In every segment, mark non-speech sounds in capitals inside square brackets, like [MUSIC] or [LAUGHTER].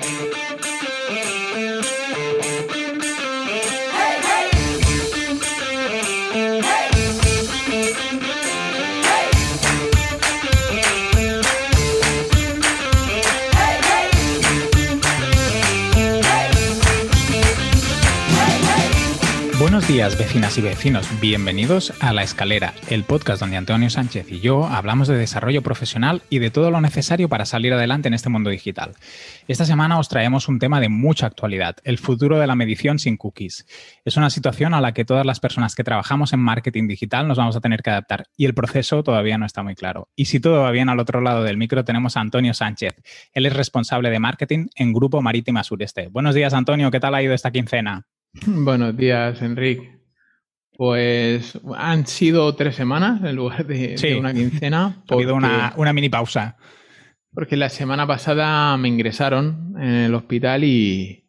Thank you. Buenos días, vecinas y vecinos. Bienvenidos a La Escalera, el podcast donde Antonio Sánchez y yo hablamos de desarrollo profesional y de todo lo necesario para salir adelante en este mundo digital. Esta semana os traemos un tema de mucha actualidad, el futuro de la medición sin cookies. Es una situación a la que todas las personas que trabajamos en marketing digital nos vamos a tener que adaptar y el proceso todavía no está muy claro. Y si todo va bien, al otro lado del micro tenemos a Antonio Sánchez. Él es responsable de marketing en Grupo Marítima Sureste. Buenos días, Antonio. ¿Qué tal ha ido esta quincena? [CLEARS THROAT] Buenos días, Enrique. Pues han sido tres semanas en lugar de, una quincena. [LAUGHS] Ha habido una, mini pausa. Porque la semana pasada me ingresaron en el hospital y,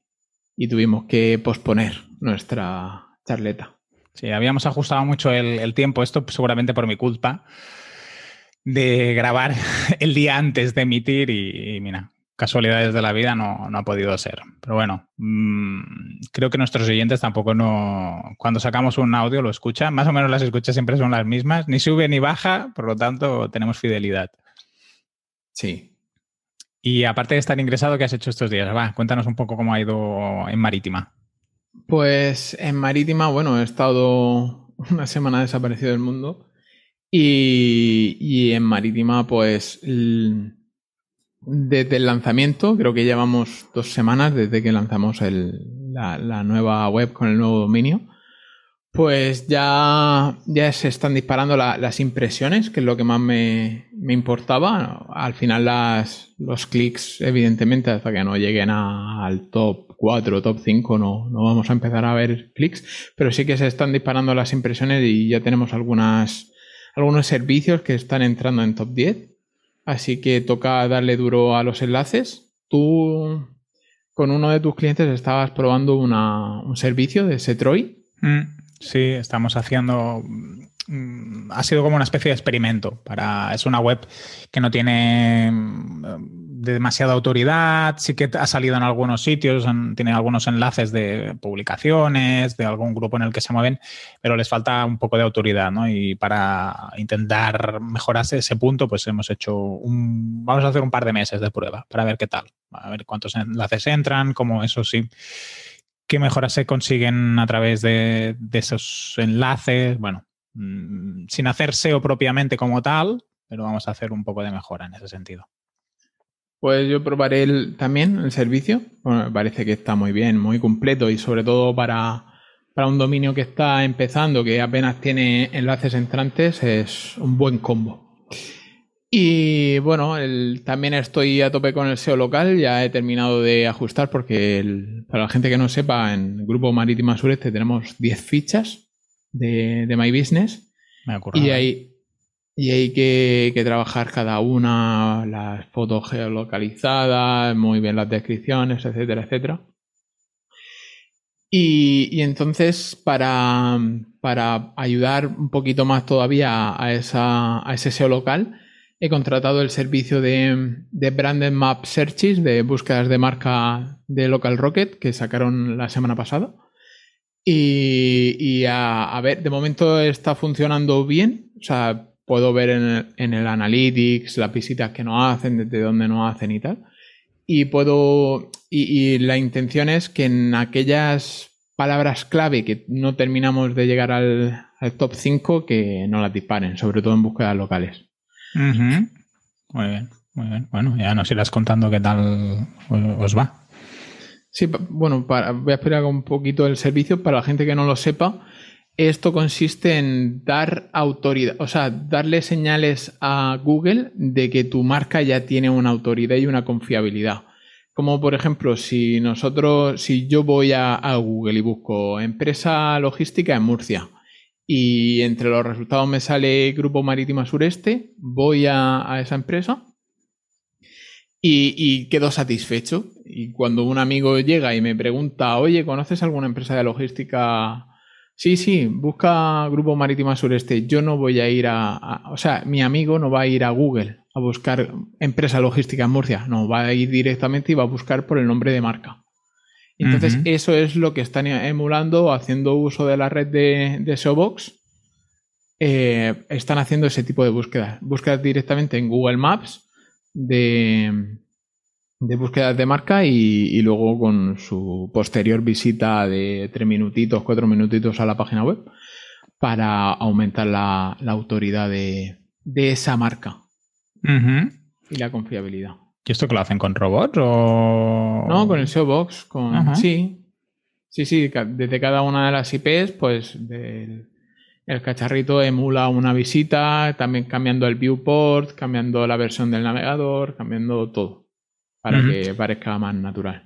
tuvimos que posponer nuestra charleta. Sí, habíamos ajustado mucho el, tiempo, esto seguramente por mi culpa, de grabar [LAUGHS] el día antes de emitir y mira, casualidades de la vida no, ha podido ser. Pero bueno, mm, creo que nuestros oyentes tampoco no. Cuando sacamos un audio lo escuchan. Más o menos las escuchas siempre son las mismas. Ni sube ni baja, por lo tanto tenemos fidelidad. Sí. Y aparte de estar ingresado, ¿qué has hecho estos días? Va, cuéntanos un poco cómo ha ido en Marítima. Pues en Marítima, bueno, he estado [LAUGHS] una semana desaparecido del mundo. Y, y en Marítima, pues desde el lanzamiento, creo que llevamos dos semanas desde que lanzamos la, nueva web con el nuevo dominio, pues ya, ya se están disparando las impresiones, que es lo que más me, importaba. Al final las, los clics, evidentemente, hasta que no lleguen al top 4 o top 5 no, no vamos a empezar a ver clics, pero sí que se están disparando las impresiones y ya tenemos algunas, algunos servicios que están entrando en top 10 Así que toca darle duro a los enlaces. Tú con uno de tus clientes estabas probando un servicio de Setroid. Mm, sí, estamos haciendo mm, ha sido como una especie de experimento para es una web que no tiene de demasiada autoridad, sí que ha salido en algunos sitios, tiene algunos enlaces de publicaciones, de algún grupo en el que se mueven, pero les falta un poco de autoridad, ¿no? Y para intentar mejorarse ese punto, pues hemos hecho un, vamos a hacer un par de meses de prueba para ver qué tal, a ver cuántos enlaces entran, cómo eso sí, qué mejoras se consiguen a través de, de esos enlaces, bueno, mm, sin hacer SEO propiamente como tal, pero vamos a hacer un poco de mejora en ese sentido. Pues yo probaré el, también el servicio. me parece que está muy bien, muy completo y sobre todo para, un dominio que está empezando, que apenas tiene enlaces entrantes, es un buen combo. Y bueno, también estoy a tope con el SEO local, ya he terminado de ajustar porque para la gente que no sepa, en el grupo Marítima Sureste tenemos 10 fichas de, de My Business. Me acuerdo. Y hay, y hay que, trabajar cada una, las fotos geolocalizadas, muy bien las descripciones, etcétera, etcétera. Y, entonces, para, ayudar un poquito más todavía a, esa, a ese SEO local, he contratado el servicio de, de Branded Map Searches, de búsquedas de marca de Local Rocket, que sacaron la semana pasada. Y, a, a, ver, de momento está funcionando bien. O sea, puedo ver en el, en el Analytics las visitas que no hacen, desde dónde no hacen y tal. Y puedo. Y, la intención es que en aquellas palabras clave que no terminamos de llegar al, top 5, que no las disparen, sobre todo en búsquedas locales. Muy bien, muy bien. Bueno, ya nos irás contando qué tal os va. Sí, bueno, para, voy a esperar un poquito el servicio para la gente que no lo sepa. Esto consiste en dar autoridad, o sea, darle señales a Google de que tu marca ya tiene una autoridad y una confiabilidad. Como por ejemplo, si nosotros, si yo voy a, Google y busco empresa logística en Murcia y entre los resultados me sale Grupo Marítima Sureste, voy a, esa empresa y, y, quedo satisfecho. Y cuando un amigo llega y me pregunta, oye, ¿conoces alguna empresa de logística Sí, sí, busca Grupo Marítima Sureste. Yo no voy a ir a, O sea, mi amigo no va a ir a Google a buscar empresa logística en Murcia. No, va a ir directamente y va a buscar por el nombre de marca. Entonces, eso es lo que están emulando, haciendo uso de la red de, de SEObox. Eh, están haciendo ese tipo de búsquedas. Búsquedas directamente en Google Maps de, de búsquedas de marca y, luego con su posterior visita de tres minutitos, cuatro minutitos a la página web para aumentar la, autoridad de, esa marca y la confiabilidad. ¿Y esto que lo hacen con robots o...? No, con el SEO Box, con... Sí, sí, sí, desde cada una de las IPs, pues el cacharrito emula una visita, también cambiando el viewport, cambiando la versión del navegador, cambiando todo para que parezca más natural.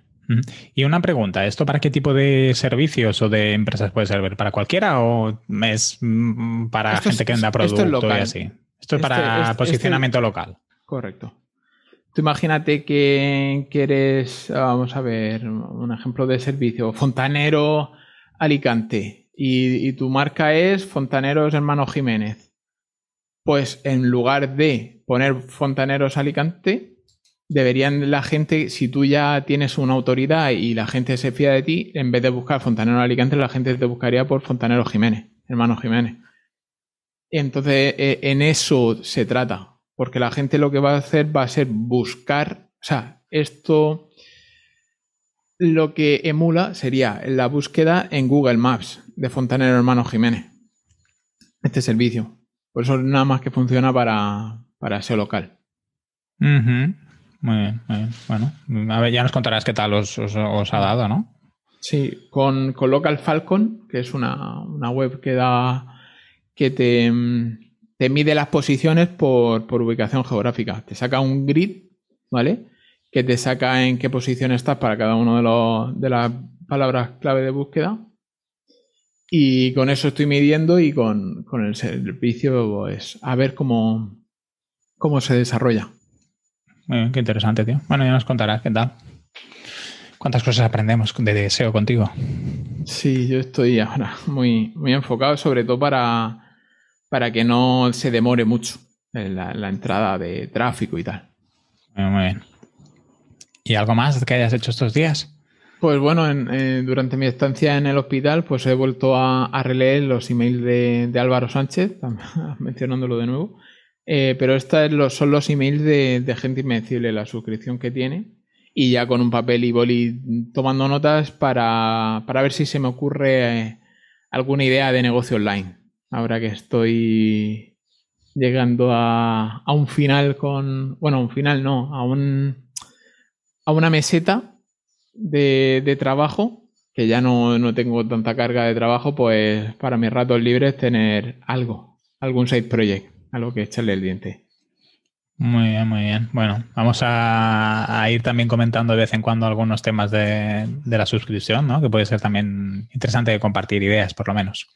Y una pregunta, ¿esto para qué tipo de servicios o de empresas puede servir? ¿Para cualquiera o es mm, para gente que venda producto y así? Esto es para este posicionamiento local. Correcto. Tú imagínate que, eres, vamos a ver, un ejemplo de servicio, fontanero Alicante y, y tu marca es Fontaneros Hermano Jiménez. Pues en lugar de poner Fontaneros Alicante, deberían la gente, si tú ya tienes una autoridad y la gente se fía de ti, en vez de buscar Fontanero Alicante, la gente te buscaría por Fontanero Jiménez, hermano Jiménez. Entonces, eh, en eso se trata, porque la gente lo que va a hacer va a ser buscar, o sea, esto lo que emula sería la búsqueda en Google Maps de Fontanero Hermano Jiménez. Este servicio. Por eso nada más que funciona para, para local. Muy bien, muy bien. Bueno, a ver, ya nos contarás qué tal os, ha dado, ¿no? Sí, con, Local Falcon, que es una, web que da que te, te mide las posiciones por, ubicación geográfica. Te saca un grid, ¿vale? Que te saca en qué posición estás para cada una de, los, de las palabras clave de búsqueda. Y con eso estoy midiendo y con, el servicio, pues, a ver cómo, cómo se desarrolla. Muy bien, qué interesante, tío. Bueno, ya nos contarás qué tal. ¿Cuántas cosas aprendemos de deseo contigo? Sí, yo estoy ahora muy, muy enfocado, sobre todo para, para que no se demore mucho la, la entrada de tráfico y tal. Muy bien. ¿Y algo más que hayas hecho estos días? Pues bueno, eh, durante mi estancia en el hospital, pues he vuelto a, releer los emails de, de Álvaro Sánchez, [LAUGHS] mencionándolo de nuevo, eh, pero estos son los emails de, gente invencible, la suscripción que tiene. Y ya con un papel y boli tomando notas para, ver si se me ocurre eh, alguna idea de negocio online. Ahora que estoy llegando a, un final con. Bueno, un final no, a un. a una meseta de, trabajo. Que ya no, no tengo tanta carga de trabajo, pues para mis ratos libres tener algo, algún side project a lo que echarle el diente. Muy bien, muy bien. Bueno, vamos a, ir también comentando de vez en cuando algunos temas de, la suscripción, ¿no? Que puede ser también interesante compartir ideas, por lo menos.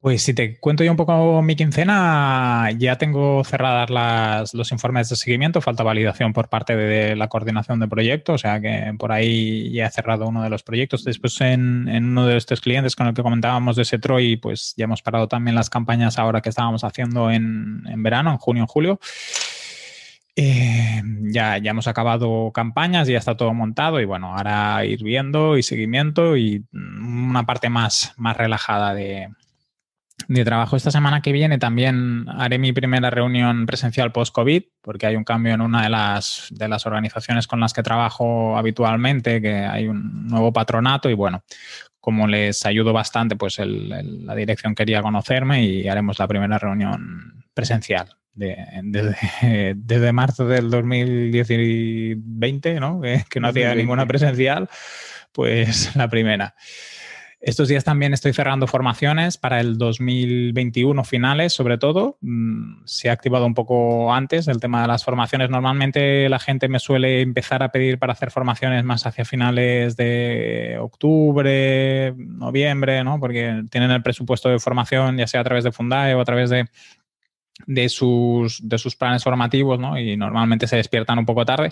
Pues si te cuento yo un poco mi quincena, ya tengo cerradas los informes de seguimiento, falta validación por parte de la coordinación de proyecto, o sea que por ahí ya he cerrado uno de los proyectos. Después en, uno de estos clientes con el que comentábamos de Setroy, pues ya hemos parado también las campañas ahora que estábamos haciendo en, verano, en junio, en julio. Eh, ya, ya hemos acabado campañas, ya está todo montado y bueno, ahora ir viendo y seguimiento y una parte más, más relajada de, de trabajo. Esta semana que viene también haré mi primera reunión presencial post-COVID, porque hay un cambio en una de las, de las organizaciones con las que trabajo habitualmente, que hay un nuevo patronato y bueno, como les ayudo bastante, pues la dirección quería conocerme y haremos la primera reunión presencial. desde, desde, marzo del 2020, ¿no? Que, que no hacía ninguna presencial, pues la primera. Estos días también estoy cerrando formaciones para el 2021 finales, sobre todo. Mm, se ha activado un poco antes el tema de las formaciones. Normalmente la gente me suele empezar a pedir para hacer formaciones más hacia finales de octubre, noviembre, ¿no? Porque tienen el presupuesto de formación, ya sea a través de Fundae o a través de, de sus, de sus planes formativos, ¿no? Y normalmente se despiertan un poco tarde,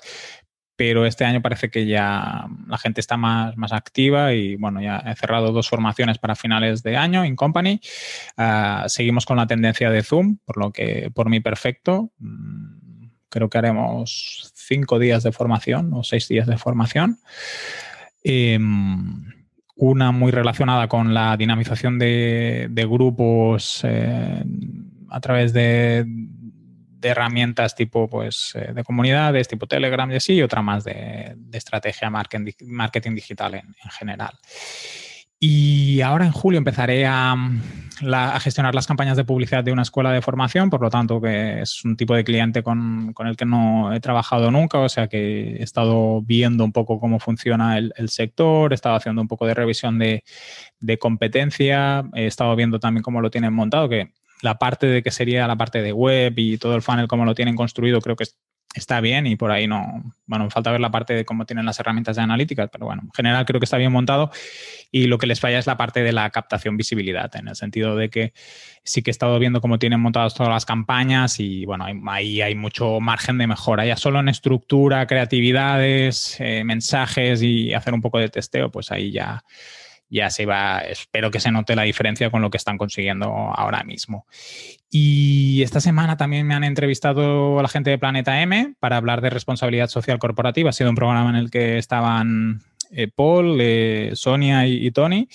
pero este año parece que ya la gente está más, más activa y bueno, ya he cerrado dos formaciones para finales de año en Company. Ah, seguimos con la tendencia de Zoom, por lo que por mí perfecto. Mm, creo que haremos cinco días de formación o seis días de formación. Em, una muy relacionada con la dinamización de, grupos eh, a través de, herramientas tipo pues, eh, de comunidades, tipo Telegram y así, y otra más de, estrategia marketing, digital en, general. Y ahora en julio empezaré a, gestionar las campañas de publicidad de una escuela de formación, por lo tanto que es un tipo de cliente con, el que no he trabajado nunca, o sea que he estado viendo un poco cómo funciona el, sector, he estado haciendo un poco de revisión de, de, competencia, he estado viendo también cómo lo tienen montado, que la parte de que sería la parte de web y todo el funnel, cómo lo tienen construido, creo que está bien y por ahí no, bueno, falta ver la parte de cómo tienen las herramientas de analítica, pero bueno, en general creo que está bien montado y lo que les falla es la parte de la captación visibilidad, en el sentido de que sí que he estado viendo cómo tienen montadas todas las campañas y bueno, ahí hay mucho margen de mejora, ya solo en estructura, creatividades, eh, mensajes y hacer un poco de testeo, pues ahí ya ya se va, espero que se note la diferencia con lo que están consiguiendo ahora mismo. Y esta semana también me han entrevistado a la gente de Planeta M para hablar de responsabilidad social corporativa. Ha sido un programa en el que estaban eh, Paul, eh, Sonia y, Tony.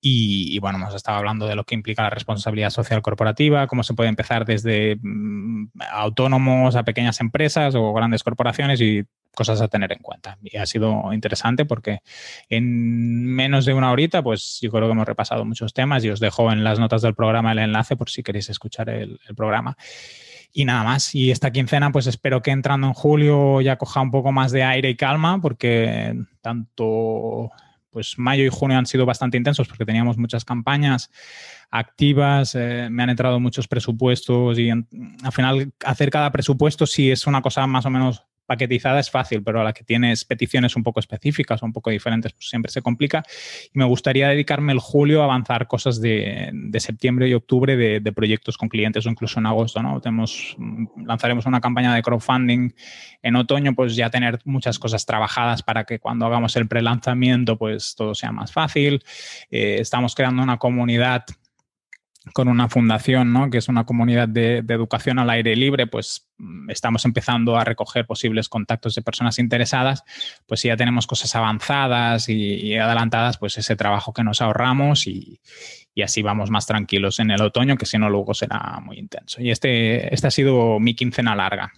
Y, bueno, hemos estado hablando de lo que implica la responsabilidad social corporativa, cómo se puede empezar desde mm, autónomos a pequeñas empresas o grandes corporaciones y cosas a tener en cuenta. Y ha sido interesante porque en menos de una horita, pues yo creo que hemos repasado muchos temas y os dejo en las notas del programa el enlace por si queréis escuchar el, programa. Y nada más. Y esta quincena, pues espero que entrando en julio ya coja un poco más de aire y calma, porque tanto pues mayo y junio han sido bastante intensos porque teníamos muchas campañas activas, eh, me han entrado muchos presupuestos y al final hacer cada presupuesto sí es una cosa más o menos paquetizada es fácil, pero a la que tienes peticiones un poco específicas o un poco diferentes, pues siempre se complica. Y me gustaría dedicarme el julio a avanzar cosas de, septiembre y octubre de, proyectos con clientes o incluso en agosto, ¿no? Tenemos, lanzaremos una campaña de crowdfunding en otoño, pues ya tener muchas cosas trabajadas para que cuando hagamos el prelanzamiento, pues todo sea más fácil. Eh, estamos creando una comunidad con una fundación, ¿no? que es una comunidad de, educación al aire libre, pues mm, estamos empezando a recoger posibles contactos de personas interesadas, pues si ya tenemos cosas avanzadas y, adelantadas, pues ese trabajo que nos ahorramos y, así vamos más tranquilos en el otoño, que si no luego será muy intenso. Y este, este ha sido mi quincena larga.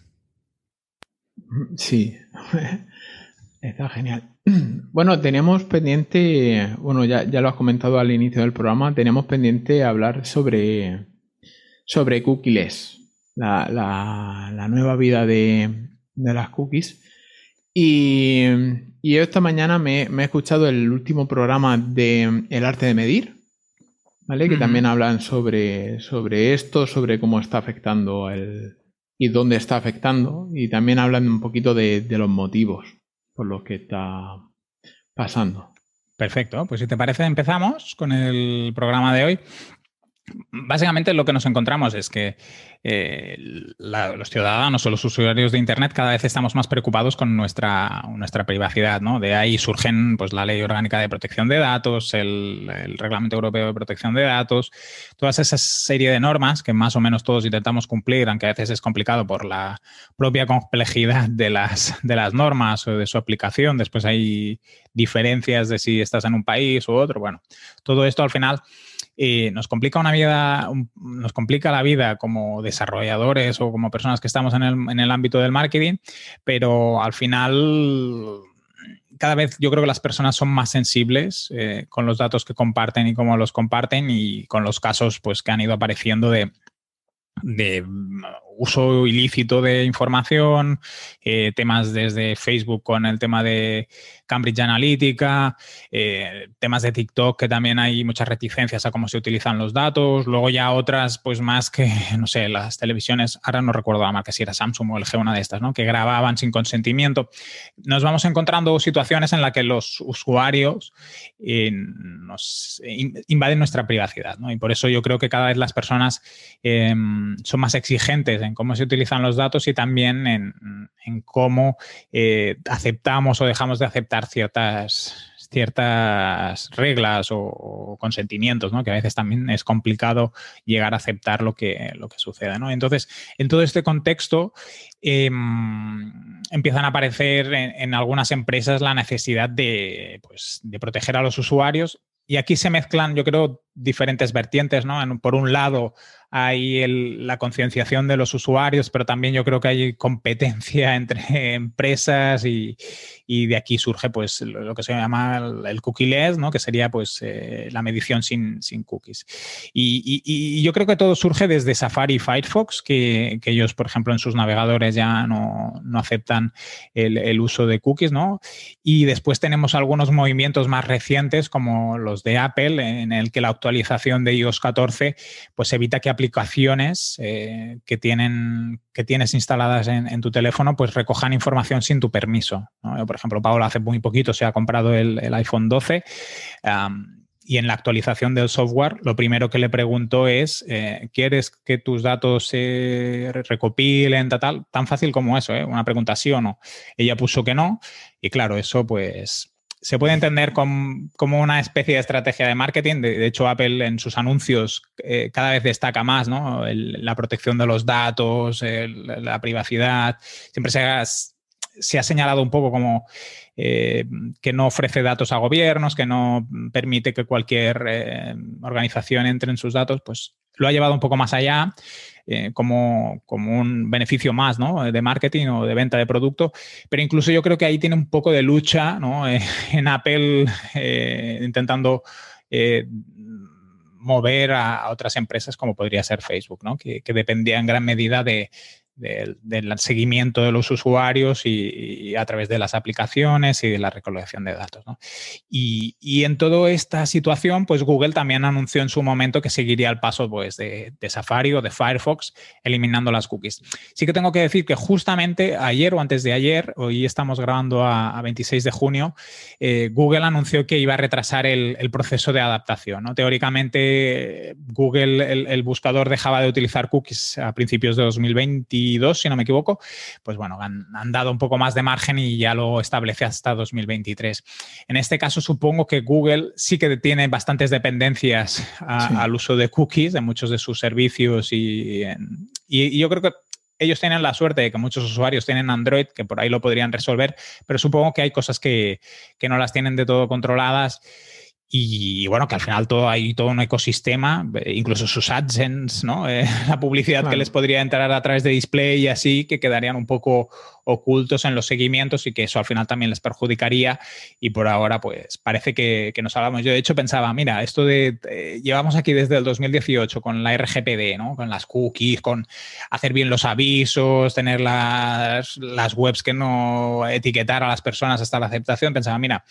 Sí, [LAUGHS] está genial. [CLEARS THROAT] Bueno, tenemos pendiente, bueno, ya, lo has comentado al inicio del programa, tenemos pendiente hablar sobre, sobre cookies, la, la, nueva vida de, las cookies. Y, y esta mañana me, he escuchado el último programa de El arte de medir, ¿vale? Que también hablan sobre, sobre esto, sobre cómo está afectando el, y dónde está afectando, y también hablan un poquito de, de los motivos por los que está pasando. Perfecto, pues si te parece empezamos con el programa de hoy. Básicamente lo que nos encontramos es que eh, los ciudadanos o los usuarios de Internet cada vez estamos más preocupados con nuestra, nuestra privacidad. ¿no? De ahí surgen pues, la Ley Orgánica de Protección de Datos, el, Reglamento Europeo de Protección de Datos, todas esas serie de normas que más o menos todos intentamos cumplir, aunque a veces es complicado por la propia complejidad de las, de las normas o de su aplicación. Después hay diferencias de si estás en un país u otro. Bueno, todo esto al final nos complica una vida, nos complica la vida como desarrolladores o como personas que estamos en el, ámbito del marketing, pero al final cada vez yo creo que las personas son más sensibles eh, con los datos que comparten y cómo los comparten y con los casos pues que han ido apareciendo de, de uso ilícito de información, eh, temas desde Facebook con el tema de Cambridge Analytica, eh, temas de TikTok que también hay muchas reticencias a cómo se utilizan los datos, luego ya otras pues más que, [LAUGHS] no sé, las televisiones, ahora no recuerdo la marca si era Samsung o el G, una de estas, ¿no? que grababan sin consentimiento. Nos vamos encontrando situaciones en las que los usuarios eh, nos invaden nuestra privacidad ¿no? y por eso yo creo que cada vez las personas son más exigentes en cómo se utilizan los datos y también en, cómo eh, aceptamos o dejamos de aceptar ciertas ciertas reglas o, consentimientos, ¿no? que a veces también es complicado llegar a aceptar lo que, lo que sucede. ¿no? Entonces, en todo este contexto, em, empiezan a aparecer en, algunas empresas la necesidad de, pues, de proteger a los usuarios. Y aquí se mezclan, yo creo, diferentes vertientes, ¿no? por un lado, hay la concienciación de los usuarios, pero también yo creo que hay competencia [LAUGHS] entre empresas y, de aquí surge pues lo que se llama el cookie-less, ¿no? que sería pues eh, la medición sin, cookies. Y, yo creo que todo surge desde Safari y Firefox, que, ellos, por ejemplo, en sus navegadores ya no, aceptan el, uso de cookies, ¿no? Y después tenemos algunos movimientos más recientes, como los de Apple, en el que la actualización de iOS 14 pues evita que aplicaciones eh, que, tienen, que tienes instaladas en, tu teléfono pues recojan información sin tu permiso. por ejemplo, Paola hace muy poquito se ha comprado el, iPhone 12 y en la actualización del software lo primero que le pregunto es, eh, ¿quieres que tus datos se recopilen, tal, Tan fácil como eso, ¿eh? una pregunta sí o no. Ella puso que no y claro, eso pues se puede entender como, una especie de estrategia de marketing. De, hecho, Apple en sus anuncios eh, cada vez destaca más ¿no? la protección de los datos, la privacidad. Siempre se ha, se ha, señalado un poco como eh, que no ofrece datos a gobiernos, que no permite que cualquier eh, organización entre en sus datos. Pues lo ha llevado un poco más allá eh, como, un beneficio más de marketing o de venta de producto, pero incluso yo creo que ahí tiene un poco de lucha eh, [LAUGHS] en Apple eh, intentando mover a, otras empresas como podría ser Facebook, que, que dependía en gran medida de, del, seguimiento de los usuarios y, a través de las aplicaciones y de la recolección de datos. Y, en toda esta situación, pues Google también anunció en su momento que seguiría el paso pues, de, Safari o de Firefox eliminando las cookies. Sí que tengo que decir que justamente ayer o antes de ayer, hoy estamos grabando a, 26 de junio, eh, Google anunció que iba a retrasar el, proceso de adaptación. Teóricamente, Google, el, el buscador dejaba de utilizar cookies a principios de 2020 si no me equivoco, pues bueno, han, dado un poco más de margen y ya lo establece hasta 2023. En este caso, supongo que Google sí que tiene bastantes dependencias al uso de cookies en muchos de sus servicios y, y, yo creo que ellos tienen la suerte de que muchos usuarios tienen Android, que por ahí lo podrían resolver, pero supongo que hay cosas que, que no las tienen de todo controladas y bueno, que al final todo hay todo un ecosistema, eh, incluso sus AdSense, ¿no? [LAUGHS] Eh, la publicidad que les podría entrar a través de display y así, que quedarían un poco ocultos en los seguimientos y que eso al final también les perjudicaría. Y por ahora, pues parece que, nos hablamos. Yo de hecho pensaba, mira, esto de eh, llevamos aquí desde el 2018 con la RGPD, ¿no? Con las cookies, con hacer bien los avisos, tener las, las webs que no etiquetar a las personas hasta la aceptación. Pensaba, mira,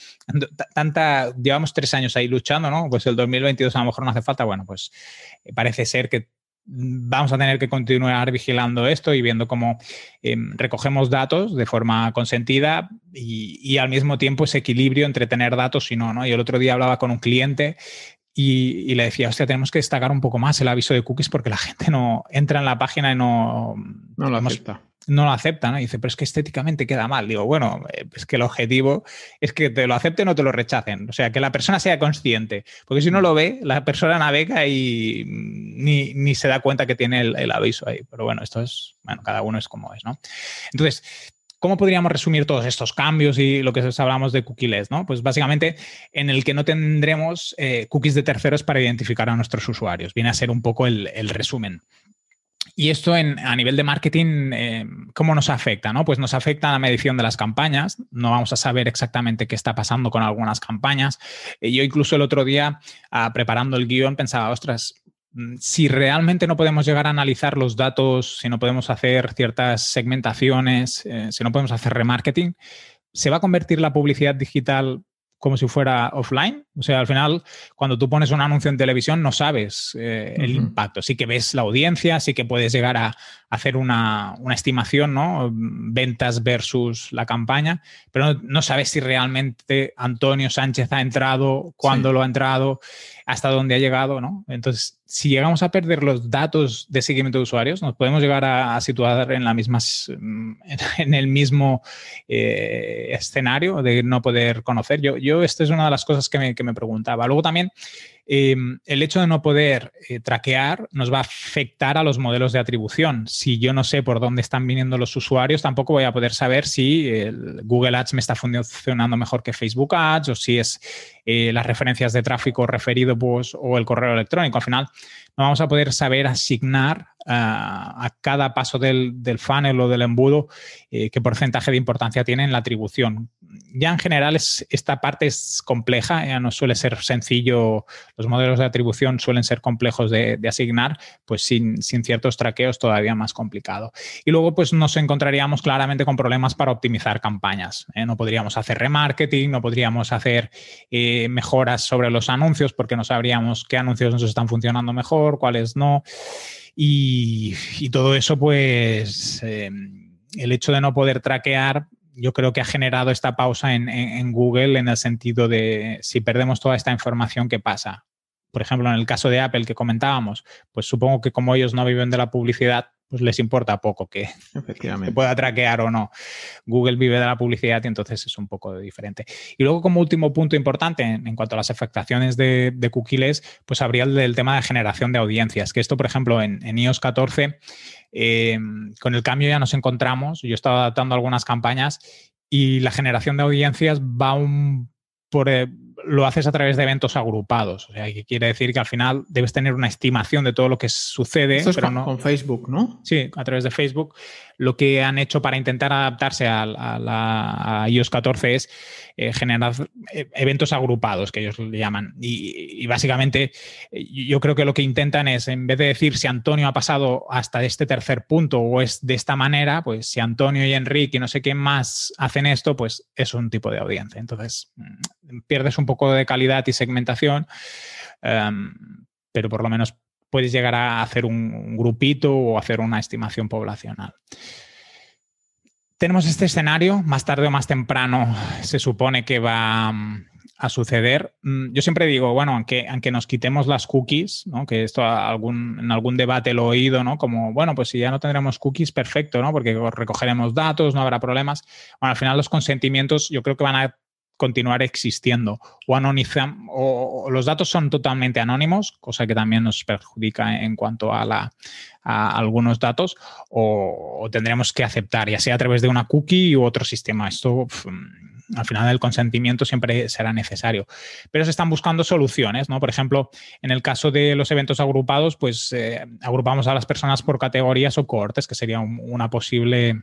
tanta, llevamos tres años ahí luchando, ¿no? Pues el 2022 a lo mejor no hace falta. Bueno, pues eh, parece ser que vamos a tener que continuar vigilando esto y viendo cómo em, recogemos datos de forma consentida y, al mismo tiempo ese equilibrio entre tener datos y no, ¿no? Y el otro día hablaba con un cliente y, le decía, hostia, tenemos que destacar un poco más el aviso de cookies porque la gente no entra en la página y no... No lo acepta no lo aceptan. Y dice, pero es que estéticamente queda mal. Digo, bueno, eh, es que el objetivo es que te lo acepten o te lo rechacen. O sea, que la persona sea consciente. Porque si no lo ve, la persona navega y ni, se da cuenta que tiene el, aviso ahí. Pero bueno, esto es, bueno, cada uno es como es, ¿no? Entonces, ¿Cómo podríamos resumir todos estos cambios y lo que hablamos de cookies? ¿no? Pues básicamente en el que no tendremos eh, cookies de terceros para identificar a nuestros usuarios. Viene a ser un poco el, resumen. Y esto a nivel de marketing, eh, ¿cómo nos afecta? No? Pues nos afecta a la medición de las campañas. No vamos a saber exactamente qué está pasando con algunas campañas. Eh, yo incluso el otro día, ah, preparando el guion, pensaba, ostras, si realmente no podemos llegar a analizar los datos, si no podemos hacer ciertas segmentaciones, eh, si no podemos hacer remarketing, ¿se va a convertir la publicidad digital como si fuera offline. O sea, al final, cuando tú pones un anuncio en televisión, no sabes eh, el impacto. Sí que ves la audiencia, sí que puedes llegar a, hacer una, estimación, ¿no? Ventas versus la campaña, pero no, sabes si realmente Antonio Sánchez ha entrado, cuándo lo ha entrado, hasta dónde ha llegado, ¿no? Entonces, si llegamos a perder los datos de seguimiento de usuarios, nos podemos llegar a, situar en, la misma, [LAUGHS] en el mismo eh, escenario de no poder conocer. Yo, yo, esta es una de las cosas que me, que me preguntaba. Luego también, Em, el hecho de no poder eh, traquear nos va a afectar a los modelos de atribución. Si yo no sé por dónde están viniendo los usuarios, tampoco voy a poder saber si Google Ads me está funcionando mejor que Facebook Ads o si es eh, las referencias de tráfico referido pues, o el correo electrónico. Al final, no vamos a poder saber asignar a cada paso del, funnel o del embudo eh, qué porcentaje de importancia tiene en la atribución. Ya en general esta parte es compleja, ya no suele ser sencillo, los modelos de atribución suelen ser complejos de, asignar, pues sin, ciertos traqueos todavía más complicado. Y luego pues nos encontraríamos claramente con problemas para optimizar campañas. ¿eh? No podríamos hacer remarketing, no podríamos hacer eh, mejoras sobre los anuncios porque no sabríamos qué anuncios nos están funcionando mejor, cuáles no. Y, todo eso, pues, em, el hecho de no poder traquear, yo creo que ha generado esta pausa en, Google en el sentido de si perdemos toda esta información, ¿qué pasa? Por ejemplo, en el caso de Apple que comentábamos, pues supongo que como ellos no viven de la publicidad, pues les importa poco que, [LAUGHS] pueda traquear o no. Google vive de la publicidad y entonces es un poco diferente. Y luego, como último punto importante en, cuanto a las afectaciones de, de cookies, pues habría el del tema de generación de audiencias, que esto, por ejemplo, en, iOS 14, eh, con el cambio ya nos encontramos, yo estaba adaptando algunas campañas y la generación de audiencias va un por, eh, lo haces a través de eventos agrupados. O sea, que quiere decir que al final debes tener una estimación de todo lo que sucede. Esto es con, no... con Facebook, ¿no? Sí, a través de Facebook lo que han hecho para intentar adaptarse a, la, iOS 14 es eh, generar eh, eventos agrupados, que ellos le llaman. Y, básicamente yo creo que lo que intentan es, en vez de decir si Antonio ha pasado hasta este tercer punto o es de esta manera, pues si Antonio y Enrique y no sé quién más hacen esto, pues es un tipo de audiencia. Entonces mm, pierdes un poco de calidad y segmentación. Em, pero por lo menos puedes llegar a hacer un, grupito o hacer una estimación poblacional. Tenemos este escenario, más tarde o más temprano se supone que va mm, a suceder. Mm, yo siempre digo, bueno, aunque, aunque nos quitemos las cookies, ¿no? que esto algún, en algún debate lo he oído, ¿no? Como, bueno, pues si ya no tendremos cookies, perfecto, ¿no? Porque recogeremos datos, no habrá problemas. Bueno, al final los consentimientos yo creo que van a continuar existiendo o, o, los datos son totalmente anónimos, cosa que también nos perjudica en cuanto a, la, algunos datos, o, tendremos que aceptar, ya sea a través de una cookie u otro sistema. Esto al final el consentimiento siempre será necesario. Pero se están buscando soluciones, ¿no? Por ejemplo, en el caso de los eventos agrupados, pues eh, agrupamos a las personas por categorías o cohortes, que sería una posible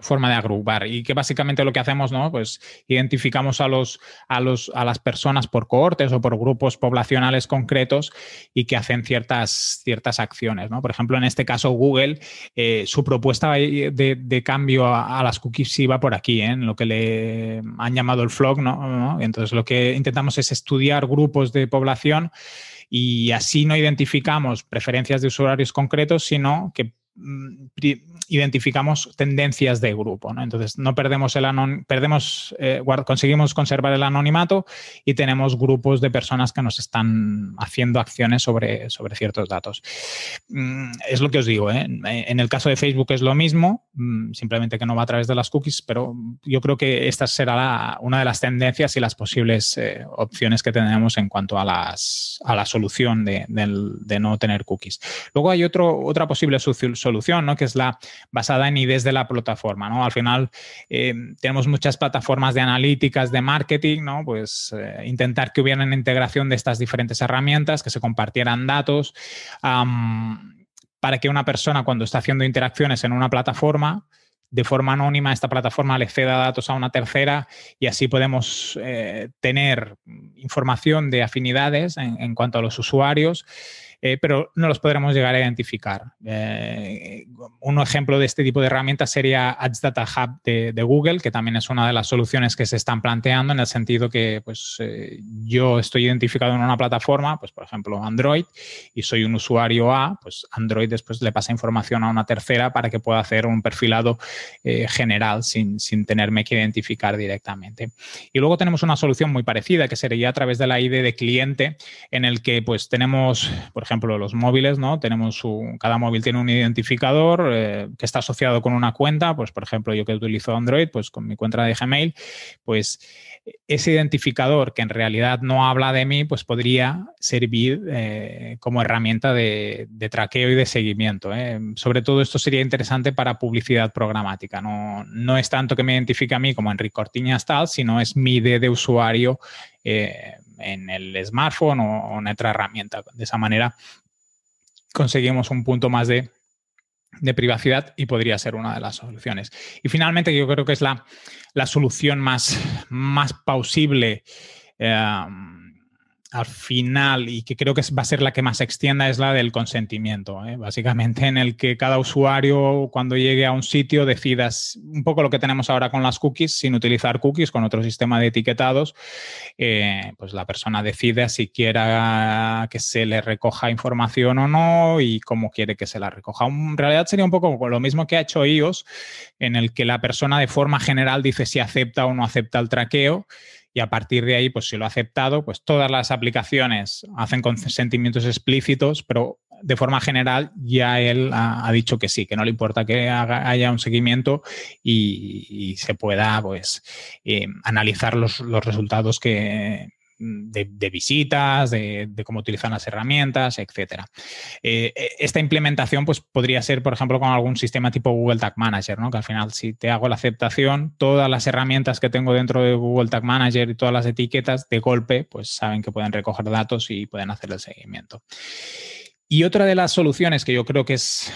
forma de agrupar y que básicamente lo que hacemos, ¿no? Pues identificamos a los, a los, a las personas por cohortes o por grupos poblacionales concretos y que hacen ciertas, ciertas acciones, ¿no? Por ejemplo, en este caso Google, eh, su propuesta de, cambio a, las cookies iba por aquí, ¿eh? en lo que le han llamado el flog, ¿no? Entonces lo que intentamos es estudiar grupos de población y así no identificamos preferencias de usuarios concretos, sino que identificamos tendencias de grupo. Entonces, no perdemos el perdemos, eh, conseguimos conservar el anonimato y tenemos grupos de personas que nos están haciendo acciones sobre, sobre ciertos datos. Mm, es lo que os digo. ¿eh? En el caso de Facebook es lo mismo, mm, simplemente que no va a través de las cookies, pero yo creo que esta será una de las tendencias y las posibles eh, opciones que tenemos en cuanto a, la solución de, no tener cookies. Luego hay otra posible solución, ¿no? que es la basada en ideas de la plataforma, ¿no? Al final eh, tenemos muchas plataformas de analíticas, de marketing, ¿no? Pues eh, intentar que hubiera una integración de estas diferentes herramientas, que se compartieran datos, para que una persona cuando está haciendo interacciones en una plataforma, de forma anónima esta plataforma le ceda datos a una tercera y así podemos eh, tener información de afinidades en, cuanto a los usuarios eh, pero no los podremos llegar a identificar. Eh, un ejemplo de este tipo de herramientas sería Ads Data Hub de, Google, que también es una de las soluciones que se están planteando en el sentido que pues, eh, yo estoy identificado en una plataforma, pues por ejemplo Android, y soy un usuario A, pues Android después le pasa información a una tercera para que pueda hacer un perfilado general sin, sin tenerme que identificar directamente. Y luego tenemos una solución muy parecida que sería a través de la ID de cliente en el que pues tenemos, por ejemplo, ejemplo, los móviles, ¿no? Tenemos un, cada móvil tiene un identificador eh, que está asociado con una cuenta, pues por ejemplo, yo que utilizo Android, pues con mi cuenta de Gmail, pues ese identificador que en realidad no habla de mí, pues podría servir eh, como herramienta de, traqueo y de seguimiento. ¿eh? Sobre todo esto sería interesante para publicidad programática. No, no, es tanto que me identifique a mí como Enrique Cortiñas tal, sino es mi ID de usuario en el smartphone o, en otra herramienta. De esa manera conseguimos un punto más de de privacidad y podría ser una de las soluciones. Y finalmente, yo creo que es la, solución más, más pausible eh, al final y que creo que va a ser la que más extienda es la del consentimiento, ¿eh? básicamente en el que cada usuario cuando llegue a un sitio decidas un poco lo que tenemos ahora con las cookies, sin utilizar cookies, con otro sistema de etiquetados, eh, pues la persona decide si quiera que se le recoja información o no y cómo quiere que se la recoja. En realidad sería un poco lo mismo que ha hecho iOS, en el que la persona de forma general dice si acepta o no acepta el traqueo y a partir de ahí, pues si lo ha aceptado, pues todas las aplicaciones hacen consentimientos explícitos, pero de forma general ya él ha, dicho que sí, que no le importa que haya un seguimiento y, se pueda pues eh, analizar los, los resultados que, de, visitas, de, cómo utilizan las herramientas, etcétera. Eh, e, esta implementación pues, podría ser, por ejemplo, con algún sistema tipo Google Tag Manager, ¿no? que al final si te hago la aceptación, todas las herramientas que tengo dentro de Google Tag Manager y todas las etiquetas de golpe, pues saben que pueden recoger datos y pueden hacer el seguimiento. Y otra de las soluciones que yo creo que es,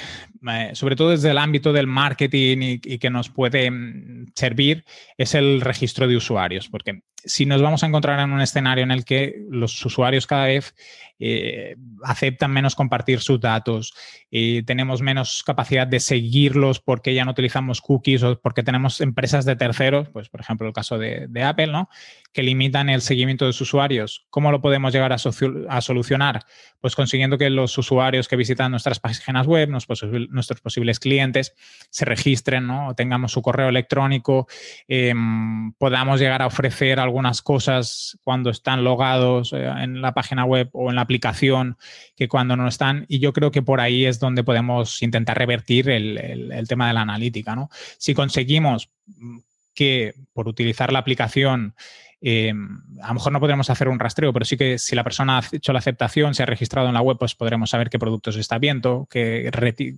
eh, sobre todo desde el ámbito del marketing y, y, que nos puede mm, servir, es el registro de usuarios, porque si nos vamos a encontrar en un escenario en el que los usuarios cada vez eh, aceptan menos compartir sus datos, y tenemos menos capacidad de seguirlos porque ya no utilizamos cookies o porque tenemos empresas de terceros, pues por ejemplo el caso de, Apple, ¿no? que limitan el seguimiento de sus usuarios. ¿Cómo lo podemos llegar a, solucionar? Pues consiguiendo que los usuarios que visitan nuestras páginas web, nuestros posibles clientes, se registren ¿no? o tengamos su correo electrónico, em, podamos llegar a ofrecer algunas cosas cuando están logados eh, en la página web o en la aplicación que cuando no están. Y yo creo que por ahí es donde podemos intentar revertir el, tema de la analítica. ¿no? Si conseguimos que por utilizar la aplicación eh, a lo mejor no podremos hacer un rastreo, pero sí que si la persona ha hecho la aceptación, se ha registrado en la web, pues podremos saber qué productos está viendo, qué,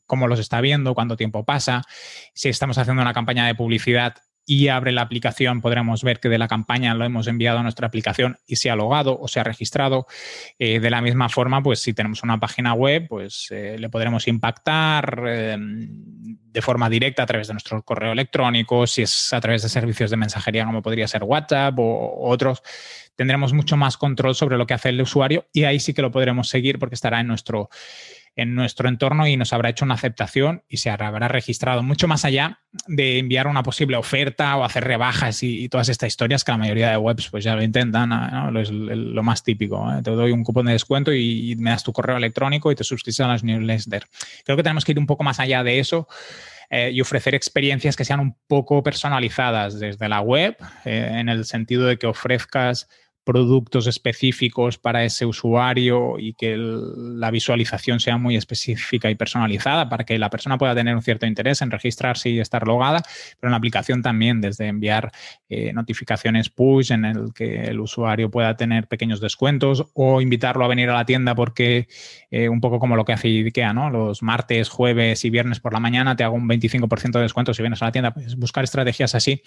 cómo los está viendo, cuánto tiempo pasa. Si estamos haciendo una campaña de publicidad, y abre la aplicación, podremos ver que de la campaña lo hemos enviado a nuestra aplicación y se ha logado o se ha registrado. Eh, de la misma forma, pues si tenemos una página web, pues eh, le podremos impactar em, de forma directa a través de nuestro correo electrónico, si es a través de servicios de mensajería como podría ser WhatsApp o otros, tendremos mucho más control sobre lo que hace el usuario y ahí sí que lo podremos seguir porque estará en nuestro en nuestro entorno y nos habrá hecho una aceptación y se habrá registrado mucho más allá de enviar una posible oferta o hacer rebajas y, todas estas historias que la mayoría de webs pues ya lo intentan, ¿no? es lo más típico. ¿eh? Te doy un cupón de descuento y, me das tu correo electrónico y te suscribes a las newsletters. Creo que tenemos que ir un poco más allá de eso. Eh, y ofrecer experiencias que sean un poco personalizadas desde la web, eh, en el sentido de que ofrezcas productos específicos para ese usuario y que la visualización sea muy específica y personalizada para que la persona pueda tener un cierto interés en registrarse y estar logada, pero en la aplicación también desde enviar eh, notificaciones push en el que el usuario pueda tener pequeños descuentos o invitarlo a venir a la tienda porque eh, un poco como lo que hace IKEA, ¿no? Los martes, jueves y viernes por la mañana te hago un 25% de descuento si vienes a la tienda, pues buscar estrategias así,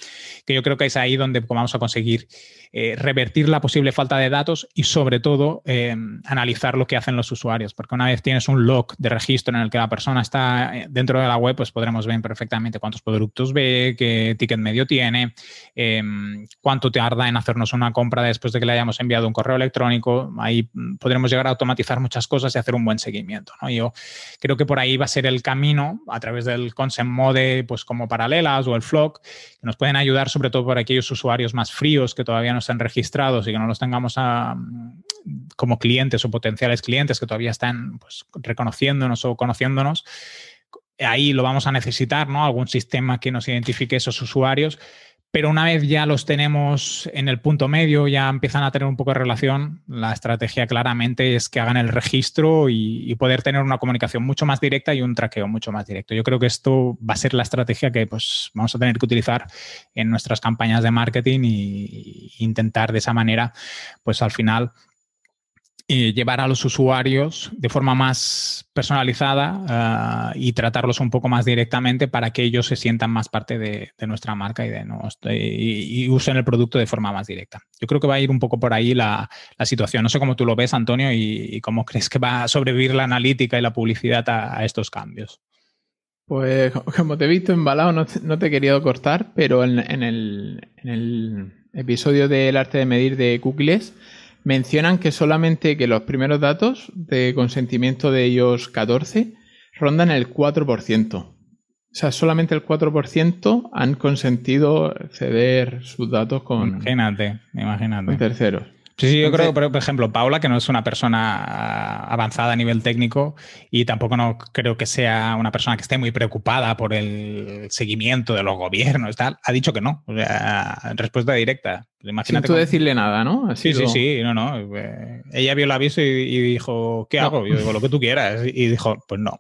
que yo creo que es ahí donde vamos a conseguir eh, revertir la falta de datos y sobre todo eh, analizar lo que hacen los usuarios, porque una vez tienes un log de registro en el que la persona está eh, dentro de la web, pues podremos ver perfectamente cuántos productos ve, qué ticket medio tiene, em, cuánto tarda en hacernos una compra después de que le hayamos enviado un correo electrónico. Ahí mm, podremos llegar a automatizar muchas cosas y hacer un buen seguimiento. ¿no? Yo creo que por ahí va a ser el camino a través del Consent Mode, pues como paralelas o el Flock, que nos pueden ayudar sobre todo por aquellos usuarios más fríos que todavía no están registrados y que no los tengamos como clientes o potenciales clientes que todavía están pues, reconociéndonos o conociéndonos, ahí lo vamos a necesitar, ¿no? Algún sistema que nos identifique esos usuarios, Pero una vez ya los tenemos en el punto medio, ya empiezan a tener un poco de relación, la estrategia claramente es que hagan el registro y, poder tener una comunicación mucho más directa y un traqueo mucho más directo. Yo creo que esto va a ser la estrategia que pues, vamos a tener que utilizar en nuestras campañas de marketing e intentar de esa manera, pues al final llevar a los usuarios de forma más personalizada ah, y tratarlos un poco más directamente para que ellos se sientan más parte de, nuestra marca y, de y, usen el producto de forma más directa. Yo creo que va a ir un poco por ahí la, situación. No sé cómo tú lo ves, Antonio, y, cómo [LAUGHS] crees que va a sobrevivir la analítica y la publicidad a, estos cambios. Pues [LAUGHS] como te he visto embalado, no, no te he querido cortar, pero en, el, en el episodio del arte de medir de cookies mencionan que solamente que los primeros datos de consentimiento de ellos 14 rondan el 4%. O sea, solamente el 4% han consentido ceder sus datos con, imagínate, imagínate. con terceros. Sí, sí, yo creo, por ejemplo, Paula, que no es una persona avanzada a nivel técnico y tampoco no creo que sea una persona que esté muy preocupada por el seguimiento de los gobiernos, tal, ha dicho que no. O sea, respuesta directa. Imagínate Sin tú decirle nada, ¿no? sí, sí, sí, no, no. Eh, ella vio el aviso y, dijo, ¿qué hago? Yo digo, lo que tú quieras. Y dijo, pues no.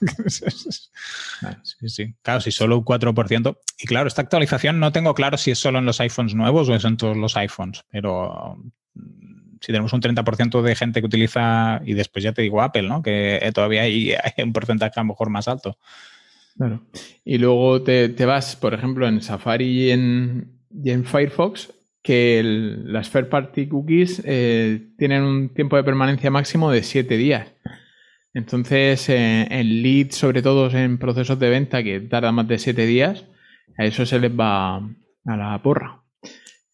[LAUGHS] sí, sí. Claro, si solo un 4%. Y claro, esta actualización no tengo claro si es solo en los iPhones nuevos o es en todos los iPhones, pero si tenemos un 30% de gente que utiliza, y después ya te digo Apple, ¿no? Que eh, todavía [LAUGHS] hay, un porcentaje a lo mejor más alto. Claro. Y luego te, vas, por ejemplo, en Safari y en, en Firefox, que las third party cookies eh, tienen un tiempo de permanencia máximo de 7 días. Entonces, eh, en leads, sobre todo en procesos de venta que tardan más de 7 días, a eso se les va a la porra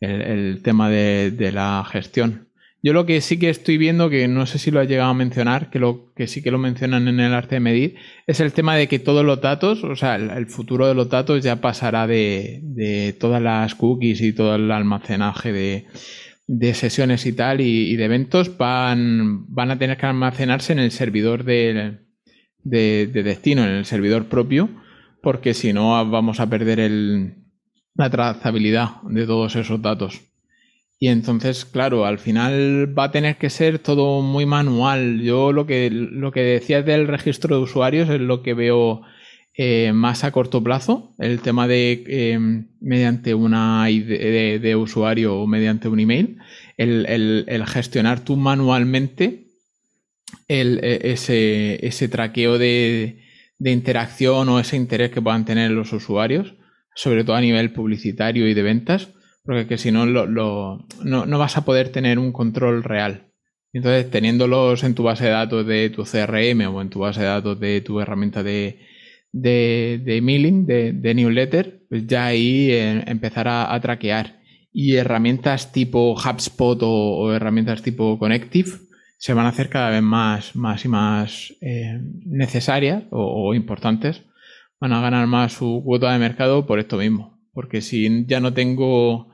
el, tema de, la gestión. Yo lo que sí que estoy viendo, que no sé si lo has llegado a mencionar, que lo que sí que lo mencionan en el arte de medir, es el tema de que todos los datos, o sea, el, futuro de los datos ya pasará de, todas las cookies y todo el almacenaje de, sesiones y tal y, de eventos van, van a tener que almacenarse en el servidor de, de destino, en el servidor propio, porque si no vamos a perder la trazabilidad de todos esos datos. Y entonces, claro, al final va a tener que ser todo muy manual. Yo lo que, lo que decías del registro de usuarios es lo que veo eh, más a corto plazo. El tema de eh, mediante una ID de, usuario o mediante un email, el, gestionar tú manualmente el, e, ese, ese traqueo de, de interacción o ese interés que puedan tener los usuarios sobre todo a nivel publicitario y de ventas, porque que si no, lo, no, vas a poder tener un control real. Entonces, teniéndolos en tu base de datos de tu CRM o en tu base de datos de tu herramienta de, de, de mailing, de, newsletter, pues ya ahí eh, empezar a, traquear. Y herramientas tipo HubSpot o, herramientas tipo Connective se van a hacer cada vez más, más y más eh, necesarias o importantes van a ganar más su cuota de mercado por esto mismo. Porque si ya no tengo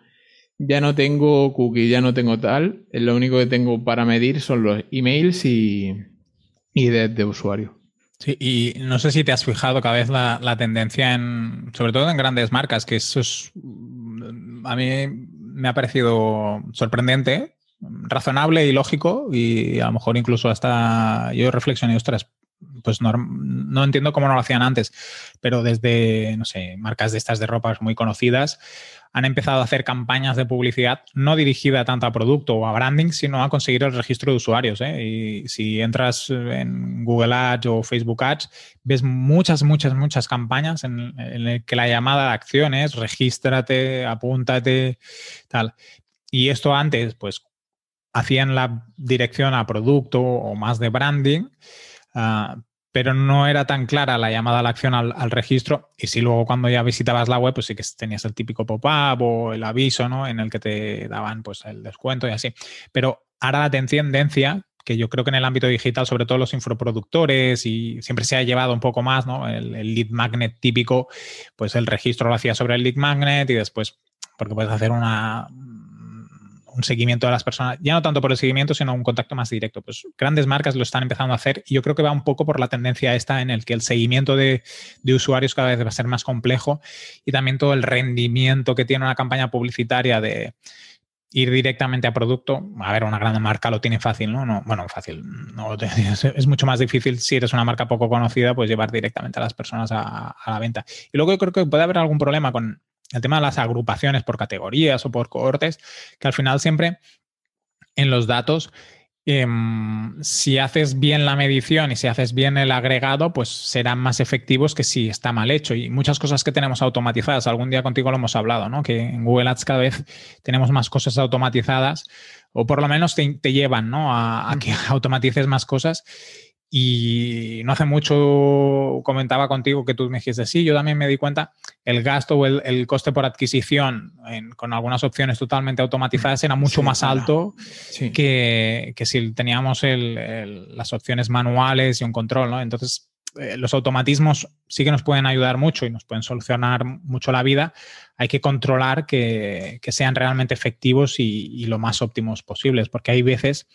ya no tengo cookie, ya no tengo tal, lo único que tengo para medir son los emails y, y de, usuario. Sí, y no sé si te has fijado cada vez la, la, tendencia en, sobre todo en grandes marcas, que eso es, a mí me ha parecido sorprendente, razonable y lógico, y a lo mejor incluso hasta yo reflexioné, ostras, pues no, entiendo cómo no lo hacían antes, pero desde, no sé, marcas de estas de ropas muy conocidas han empezado a hacer campañas de publicidad no dirigida tanto a producto o a branding, sino a conseguir el registro de usuarios. ¿eh? Y si entras en Google Ads o Facebook Ads, ves muchas, muchas, muchas campañas en, las que la llamada de acción es regístrate, apúntate, tal. Y esto antes, pues, hacían la dirección a producto o más de branding Ah, pero no era tan clara la llamada a la acción al, registro. Y si luego cuando ya visitabas la web, pues sí que tenías el típico pop-up o el aviso, ¿no? En el que te daban pues el descuento y así. Pero ahora la tendencia, que yo creo que en el ámbito digital, sobre todo los infoproductores, y siempre se ha llevado un poco más, ¿no? El, el lead magnet típico, pues el registro lo hacía sobre el lead magnet y después, porque puedes hacer una un seguimiento de las personas, ya no tanto por el seguimiento, sino un contacto más directo. Pues grandes marcas lo están empezando a hacer y yo creo que va un poco por la tendencia esta en el que el seguimiento de, de usuarios cada vez va a ser más complejo y también todo el rendimiento que tiene una campaña publicitaria de ir directamente a producto, a ver, una gran marca lo tiene fácil, ¿no? no bueno, fácil, no, [LAUGHS] es mucho más difícil si eres una marca poco conocida, pues llevar directamente a las personas a, a, la venta. Y luego yo creo que puede haber algún problema con el tema de las agrupaciones por categorías o por cohortes, que al final siempre en los datos Em, si haces bien la medición y si haces bien el agregado, pues serán más efectivos que si está mal hecho. Y muchas cosas que tenemos automatizadas, algún día contigo lo hemos hablado, ¿no? Que en Google Ads cada vez tenemos más cosas automatizadas o por lo menos te, llevan, ¿no? A, a que [LAUGHS] automatices más cosas. Y no hace mucho comentaba contigo que tú me dijiste, sí, yo también me di cuenta, el gasto o el, coste por adquisición con algunas opciones totalmente automatizadas era mucho más alto que, si teníamos las opciones manuales y un control, ¿no? Entonces, eh, los automatismos sí que nos pueden ayudar mucho y nos pueden solucionar mucho la vida. Hay que controlar que, sean realmente efectivos y, y, lo más óptimos posibles, porque hay veces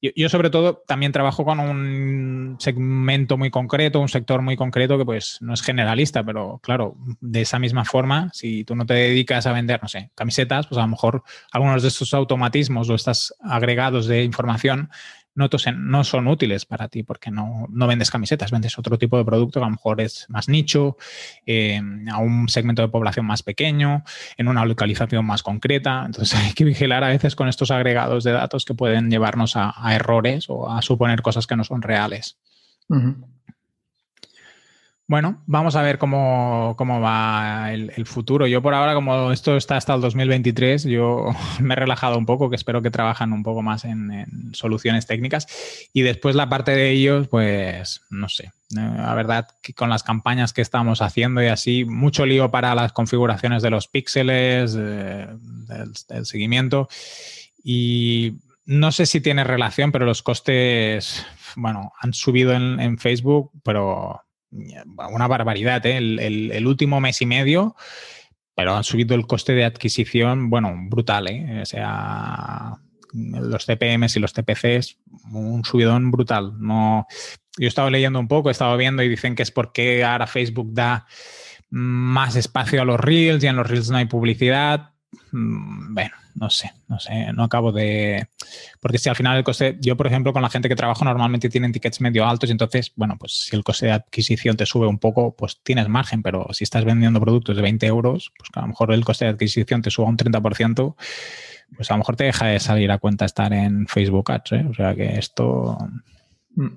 yo, sobre todo también trabajo con un segmento muy concreto, un sector muy concreto que pues no es generalista, pero claro, de esa misma forma, si tú no te dedicas a vender, no sé, camisetas, pues a lo mejor algunos de estos automatismos o estos agregados de información no, son útiles para ti porque no, vendes camisetas, vendes otro tipo de producto que a lo mejor es más nicho, eh, a un segmento de población más pequeño, en una localización más concreta. Entonces [LAUGHS] hay que vigilar a veces con estos agregados de datos que pueden llevarnos a, errores o a suponer cosas que no son reales. Bueno, vamos a ver cómo, va el, futuro. Yo por ahora, como esto está hasta el 2023, yo [LAUGHS] me he relajado un poco, que espero que trabajan un poco más en, soluciones técnicas. Y después la parte de ellos, pues no sé. La verdad que con las campañas que estamos haciendo y así, mucho lío para las configuraciones de los píxeles, del, seguimiento. Y no sé si tiene relación, pero los costes, bueno, han subido en Facebook, pero una barbaridad, ¿eh? el, último mes y medio, pero han subido el coste de adquisición, bueno, brutal, ¿eh? o sea, los CPMs y los TPCs, un subidón brutal. No, yo he estado leyendo un poco, he estado viendo y dicen que es porque ahora Facebook da más espacio a los reels y en los reels no hay publicidad. Mm, bueno, no sé, no sé, no acabo de... Porque si al final el coste, yo por ejemplo con la gente que trabajo normalmente tienen tickets medio altos y entonces, bueno, pues si el coste de adquisición te sube un poco, pues tienes margen, pero si estás vendiendo productos de 20 euros, pues a lo mejor el coste de adquisición te suba un 30%, pues a lo mejor te deja de salir a cuenta estar en Facebook Ads, ¿eh? O sea que esto... Mm,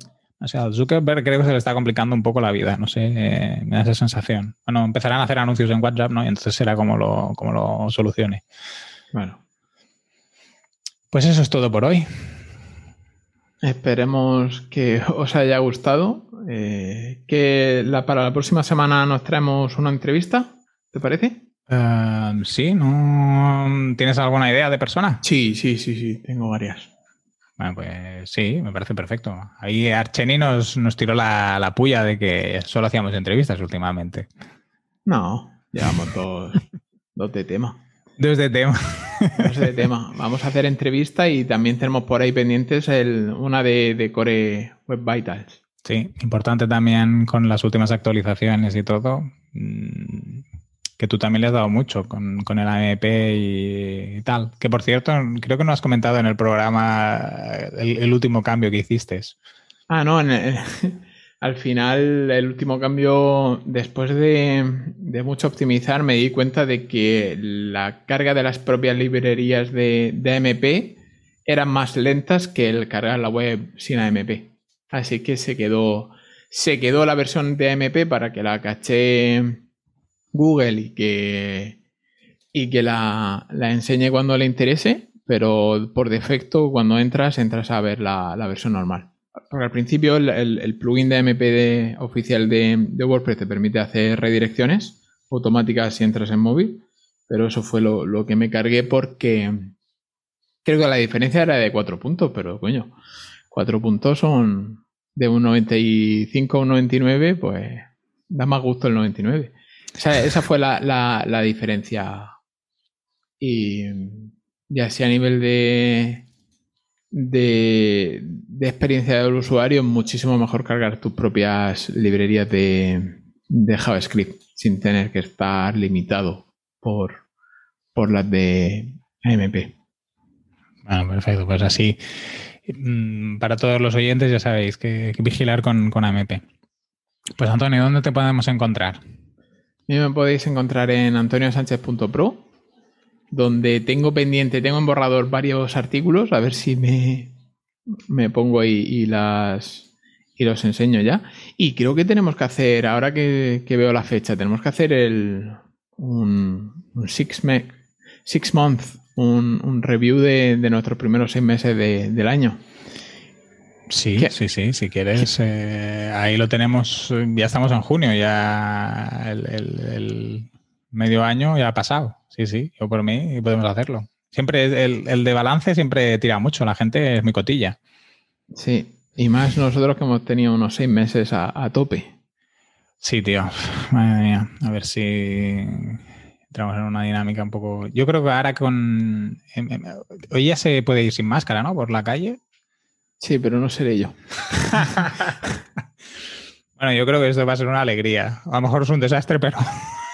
o sea, Zuckerberg creo que se le está complicando un poco la vida, no sé, eh, me da esa sensación. Bueno, empezarán a hacer anuncios en WhatsApp, ¿no? Y entonces será como lo, como lo solucione. Bueno. Pues eso es todo por hoy. Esperemos que os haya gustado. Eh, que la, para la próxima semana nos traemos una entrevista, ¿te parece? Eh, sí, ¿no? ¿Tienes alguna idea de persona? Sí, sí, sí, sí, tengo varias. Bueno, pues sí, me parece perfecto. Ahí Archeni nos, nos tiró la, la, puya de que solo hacíamos entrevistas últimamente. No, llevamos dos, dos de tema. Dos de tema. Dos de tema. Vamos a hacer entrevista y también tenemos por ahí pendientes el, una de, de Core Web Vitals. Sí, importante también con las últimas actualizaciones y todo. Mm, que tú también le has dado mucho con, el AMP y, tal. Que por cierto, creo que no has comentado en el programa el, último cambio que hiciste. Ah, no, al final el último cambio, después de, mucho optimizar, me di cuenta de que la carga de las propias librerías de, de AMP eran más lentas que el cargar la web sin AMP. Así que se quedó, se quedó la versión de AMP para que la caché Google y que, y que la, enseñe cuando le interese, pero por defecto cuando entras, entras a ver la, versión normal. Porque al principio el, plugin de MPD oficial de, WordPress te permite hacer redirecciones automáticas si entras en móvil, pero eso fue lo, que me cargué porque creo que la diferencia era de 4 puntos, pero coño, 4 puntos son de un 95 a un 99, pues da más gusto el 99 esa fue la, diferencia. Y ya sea a nivel de, de, experiencia del usuario, muchísimo mejor cargar tus propias librerías de, JavaScript sin tener que estar limitado por, por las de AMP. Bueno, perfecto. Pues así, mm, para todos los oyentes ya sabéis que, vigilar con, con AMP. Pues Antonio, ¿dónde te podemos encontrar? Y me podéis encontrar en antoniosánchez.pro donde tengo pendiente, tengo en borrador varios artículos, a ver si me, me pongo ahí y las y los enseño ya. Y creo que tenemos que hacer, ahora que, veo la fecha, tenemos que hacer el un, six, six month, un, review de, nuestros primeros seis meses del año. Sí, sí, sí, si quieres, eh, ahí lo tenemos, ya estamos en junio, ya el medio año ya ha pasado. Sí, sí, yo por mí podemos hacerlo. Siempre el, de balance siempre tira mucho, la gente es muy cotilla. Sí, y más nosotros que hemos tenido unos seis meses a, tope. Sí, tío. Madre mía. A ver si entramos en una dinámica un poco. Yo creo que ahora con. Em, em, hoy ya se puede ir sin máscara, ¿no? Por la calle. Sí, pero no seré yo. [LAUGHS] bueno, yo creo que esto va a ser una alegría. A lo mejor es un desastre, pero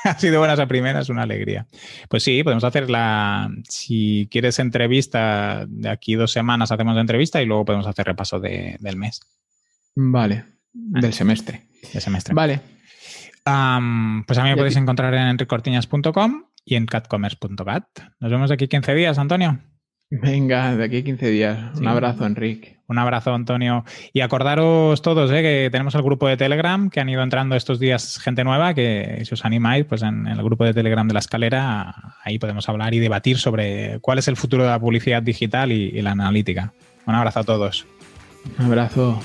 [LAUGHS] ha sido buenas a primeras, una alegría. Pues sí, podemos hacer la, si quieres entrevista, de aquí dos semanas hacemos la entrevista y luego podemos hacer repaso del mes. Vale, ah. del semestre. Del semestre. Vale. pues a mí me podéis encontrar en enricortiñas.com y en catcommerce.cat. Nos vemos de aquí 15 días, Antonio. Venga, de aquí 15 días. Un abrazo, Enrique. Un abrazo, Antonio. Y acordaros todos eh, que tenemos el grupo de Telegram, que han ido entrando estos días gente nueva, que si os animáis, pues en el grupo de Telegram de la escalera, ahí podemos hablar y debatir sobre cuál es el futuro de la publicidad digital y, y la analítica. Un abrazo a todos. Un abrazo.